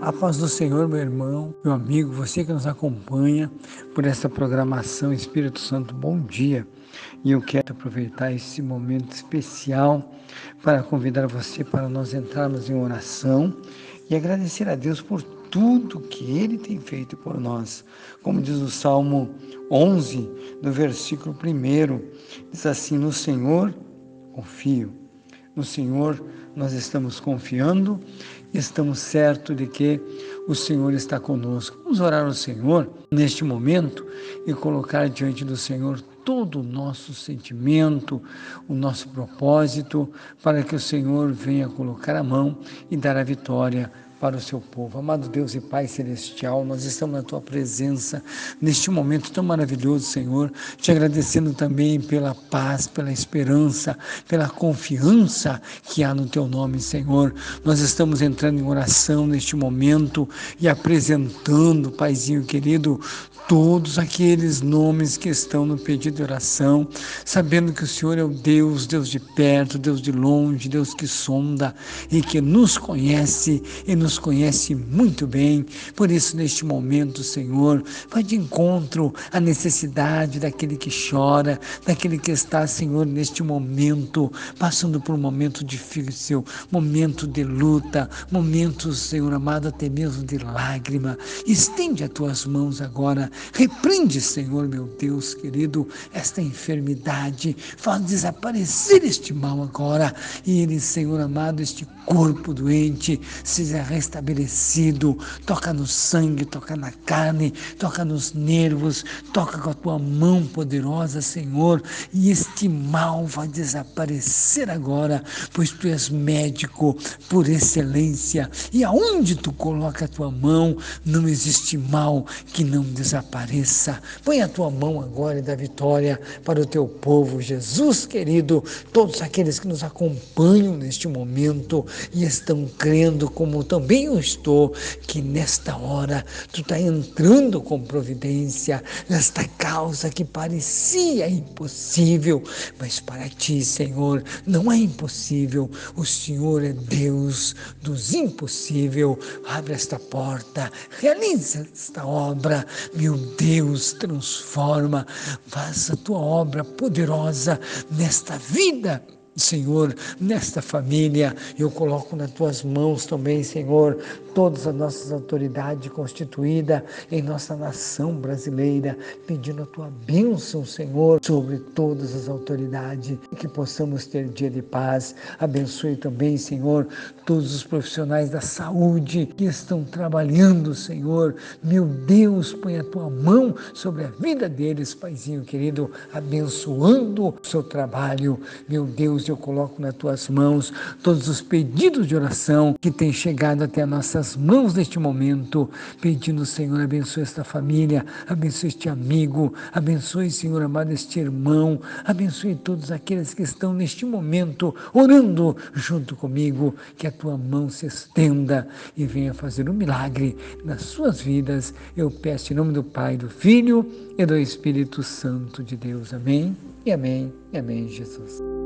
A paz do Senhor, meu irmão, meu amigo, você que nos acompanha por essa programação Espírito Santo, bom dia. E eu quero aproveitar esse momento especial para convidar você para nós entrarmos em oração e agradecer a Deus por tudo que Ele tem feito por nós. Como diz o Salmo 11, no versículo 1, diz assim: No Senhor confio no Senhor nós estamos confiando, estamos certos de que o Senhor está conosco. Vamos orar ao Senhor neste momento e colocar diante do Senhor todo o nosso sentimento, o nosso propósito, para que o Senhor venha colocar a mão e dar a vitória para o seu povo. Amado Deus e Pai Celestial, nós estamos na tua presença neste momento tão maravilhoso, Senhor, te agradecendo também pela paz, pela esperança, pela confiança que há no teu nome, Senhor. Nós estamos entrando em oração neste momento e apresentando, Paizinho querido, todos aqueles nomes que estão no pedido de oração, sabendo que o Senhor é o Deus, Deus de perto, Deus de longe, Deus que sonda e que nos conhece e nos conhece muito bem. Por isso, neste momento, Senhor, vai de encontro à necessidade daquele que chora, daquele que está, Senhor, neste momento, passando por um momento difícil, momento de luta, momentos, Senhor amado, até mesmo de lágrima. Estende as tuas mãos agora Repreende, Senhor, meu Deus querido, esta enfermidade. Faz desaparecer este mal agora. E ele, Senhor amado, este corpo doente seja restabelecido. Toca no sangue, toca na carne, toca nos nervos, toca com a tua mão poderosa, Senhor. E este mal vai desaparecer agora, pois tu és médico por excelência. E aonde tu coloca a tua mão, não existe mal que não desapareça apareça. Põe a tua mão agora e dá vitória para o teu povo, Jesus querido, todos aqueles que nos acompanham neste momento e estão crendo, como também eu estou, que nesta hora tu está entrando com providência nesta causa que parecia impossível, mas para ti, Senhor, não é impossível. O Senhor é Deus dos impossíveis. Abre esta porta, realiza esta obra, meu Deus, transforma, faça a tua obra poderosa nesta vida Senhor, nesta família, eu coloco nas tuas mãos também, Senhor, todas as nossas autoridades constituídas em nossa nação brasileira, pedindo a tua bênção, Senhor, sobre todas as autoridades, que possamos ter dia de paz. Abençoe também, Senhor, todos os profissionais da saúde que estão trabalhando, Senhor. Meu Deus, põe a tua mão sobre a vida deles, Paizinho querido, abençoando o seu trabalho. Meu Deus, eu coloco nas tuas mãos todos os pedidos de oração que têm chegado até nossas mãos neste momento, pedindo, Senhor, abençoe esta família, abençoe este amigo, abençoe, Senhor amado, este irmão, abençoe todos aqueles que estão neste momento orando junto comigo, que a tua mão se estenda e venha fazer um milagre nas suas vidas. Eu peço em nome do Pai, do Filho e do Espírito Santo de Deus. Amém. E amém. E amém, Jesus.